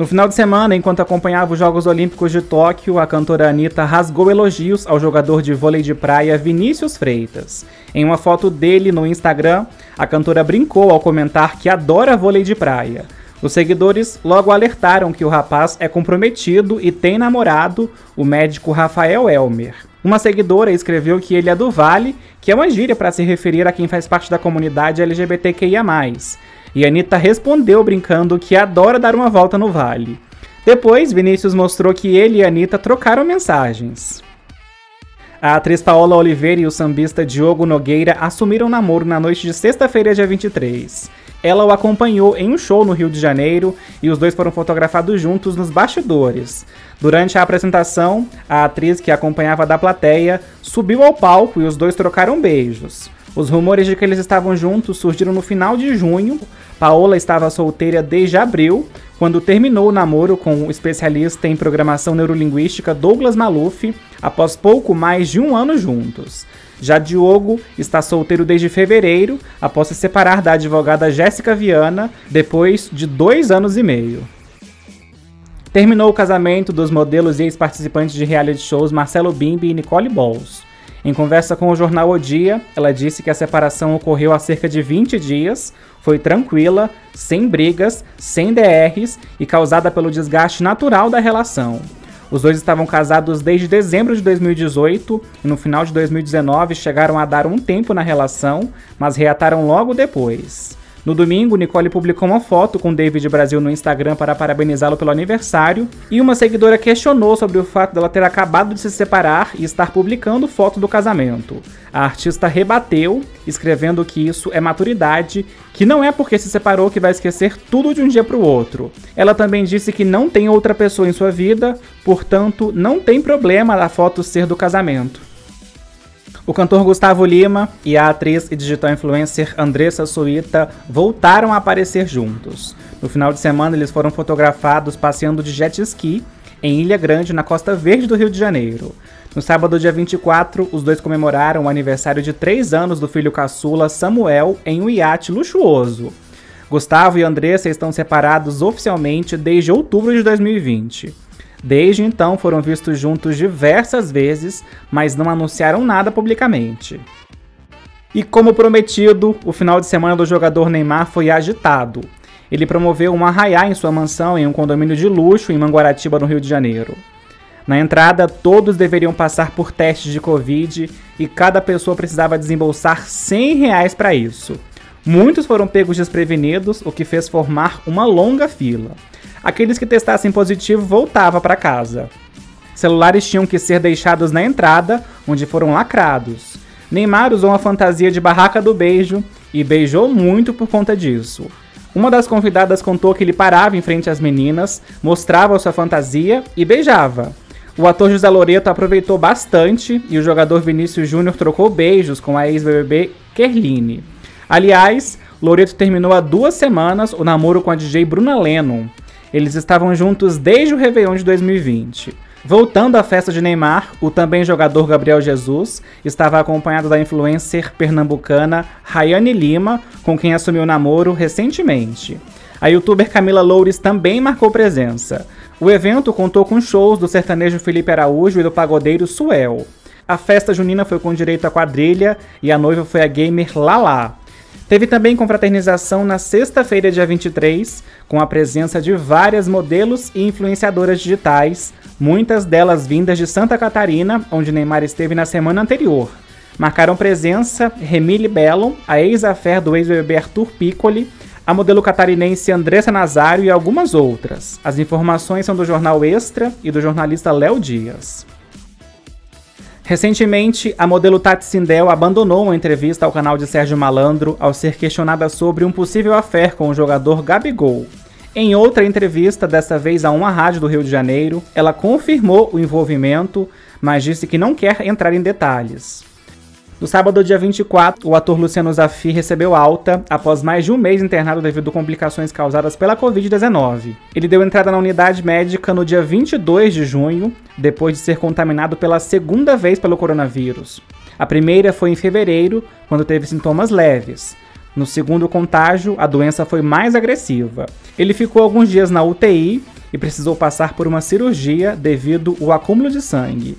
No final de semana, enquanto acompanhava os Jogos Olímpicos de Tóquio, a cantora Anitta rasgou elogios ao jogador de vôlei de praia Vinícius Freitas. Em uma foto dele no Instagram, a cantora brincou ao comentar que adora vôlei de praia. Os seguidores logo alertaram que o rapaz é comprometido e tem namorado, o médico Rafael Elmer. Uma seguidora escreveu que ele é do Vale, que é uma gíria para se referir a quem faz parte da comunidade LGBTQIA. E Anitta respondeu brincando que adora dar uma volta no vale. Depois, Vinícius mostrou que ele e Anitta trocaram mensagens. A atriz Paola Oliveira e o sambista Diogo Nogueira assumiram namoro na noite de sexta-feira, dia 23. Ela o acompanhou em um show no Rio de Janeiro e os dois foram fotografados juntos nos bastidores. Durante a apresentação, a atriz que acompanhava da plateia subiu ao palco e os dois trocaram beijos. Os rumores de que eles estavam juntos surgiram no final de junho. Paola estava solteira desde abril, quando terminou o namoro com o especialista em programação neurolinguística Douglas Maluf, após pouco mais de um ano juntos. Já Diogo está solteiro desde fevereiro, após se separar da advogada Jéssica Viana, depois de dois anos e meio. Terminou o casamento dos modelos e ex-participantes de reality shows Marcelo Bimbi e Nicole Balls. Em conversa com o jornal O Dia, ela disse que a separação ocorreu há cerca de 20 dias, foi tranquila, sem brigas, sem DRs e causada pelo desgaste natural da relação. Os dois estavam casados desde dezembro de 2018 e no final de 2019 chegaram a dar um tempo na relação, mas reataram logo depois. No domingo, Nicole publicou uma foto com David Brasil no Instagram para parabenizá-lo pelo aniversário, e uma seguidora questionou sobre o fato dela ter acabado de se separar e estar publicando foto do casamento. A artista rebateu, escrevendo que isso é maturidade, que não é porque se separou que vai esquecer tudo de um dia para o outro. Ela também disse que não tem outra pessoa em sua vida, portanto, não tem problema a foto ser do casamento. O cantor Gustavo Lima e a atriz e digital influencer Andressa Suíta voltaram a aparecer juntos. No final de semana, eles foram fotografados passeando de jet ski em Ilha Grande, na costa verde do Rio de Janeiro. No sábado, dia 24, os dois comemoraram o aniversário de 3 anos do filho caçula Samuel em um iate luxuoso. Gustavo e Andressa estão separados oficialmente desde outubro de 2020. Desde então foram vistos juntos diversas vezes, mas não anunciaram nada publicamente. E como prometido, o final de semana do jogador Neymar foi agitado. Ele promoveu um arraiá em sua mansão em um condomínio de luxo em Manguaratiba, no Rio de Janeiro. Na entrada, todos deveriam passar por testes de Covid e cada pessoa precisava desembolsar 100 reais para isso. Muitos foram pegos desprevenidos, o que fez formar uma longa fila. Aqueles que testassem positivo voltavam para casa. Celulares tinham que ser deixados na entrada, onde foram lacrados. Neymar usou uma fantasia de barraca do beijo e beijou muito por conta disso. Uma das convidadas contou que ele parava em frente às meninas, mostrava sua fantasia e beijava. O ator José Loreto aproveitou bastante e o jogador Vinícius Júnior trocou beijos com a ex-BBB Kerline. Aliás, Loreto terminou há duas semanas o namoro com a DJ Bruna Lennon. Eles estavam juntos desde o Réveillon de 2020. Voltando à festa de Neymar, o também jogador Gabriel Jesus estava acompanhado da influencer pernambucana Rayane Lima, com quem assumiu namoro recentemente. A youtuber Camila Loures também marcou presença. O evento contou com shows do sertanejo Felipe Araújo e do pagodeiro Suel. A festa junina foi com direito à quadrilha e a noiva foi a gamer Lala. Teve também confraternização na sexta-feira, dia 23, com a presença de várias modelos e influenciadoras digitais, muitas delas vindas de Santa Catarina, onde Neymar esteve na semana anterior. Marcaram presença Remile Bellon, a ex-affair do ex-bebê Arthur Piccoli, a modelo catarinense Andressa Nazário e algumas outras. As informações são do jornal Extra e do jornalista Léo Dias. Recentemente, a modelo Tati Sindel abandonou uma entrevista ao canal de Sérgio Malandro ao ser questionada sobre um possível affair com o jogador Gabigol. Em outra entrevista, desta vez a uma rádio do Rio de Janeiro, ela confirmou o envolvimento, mas disse que não quer entrar em detalhes. No sábado, dia 24, o ator Luciano Zafir recebeu alta após mais de um mês internado devido a complicações causadas pela Covid-19. Ele deu entrada na unidade médica no dia 22 de junho, depois de ser contaminado pela segunda vez pelo coronavírus. A primeira foi em fevereiro, quando teve sintomas leves. No segundo contágio, a doença foi mais agressiva. Ele ficou alguns dias na UTI e precisou passar por uma cirurgia devido ao acúmulo de sangue.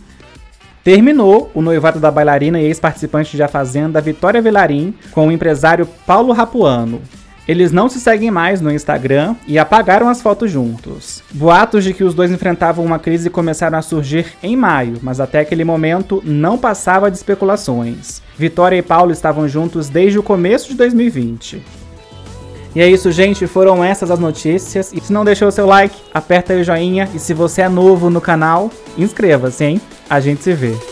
Terminou o noivado da bailarina e ex-participante de A Fazenda Vitória Velarim com o empresário Paulo Rapuano. Eles não se seguem mais no Instagram e apagaram as fotos juntos. Boatos de que os dois enfrentavam uma crise começaram a surgir em maio, mas até aquele momento não passava de especulações. Vitória e Paulo estavam juntos desde o começo de 2020. E é isso, gente. Foram essas as notícias. E se não deixou o seu like, aperta aí o joinha. E se você é novo no canal, inscreva-se, hein? A gente se vê.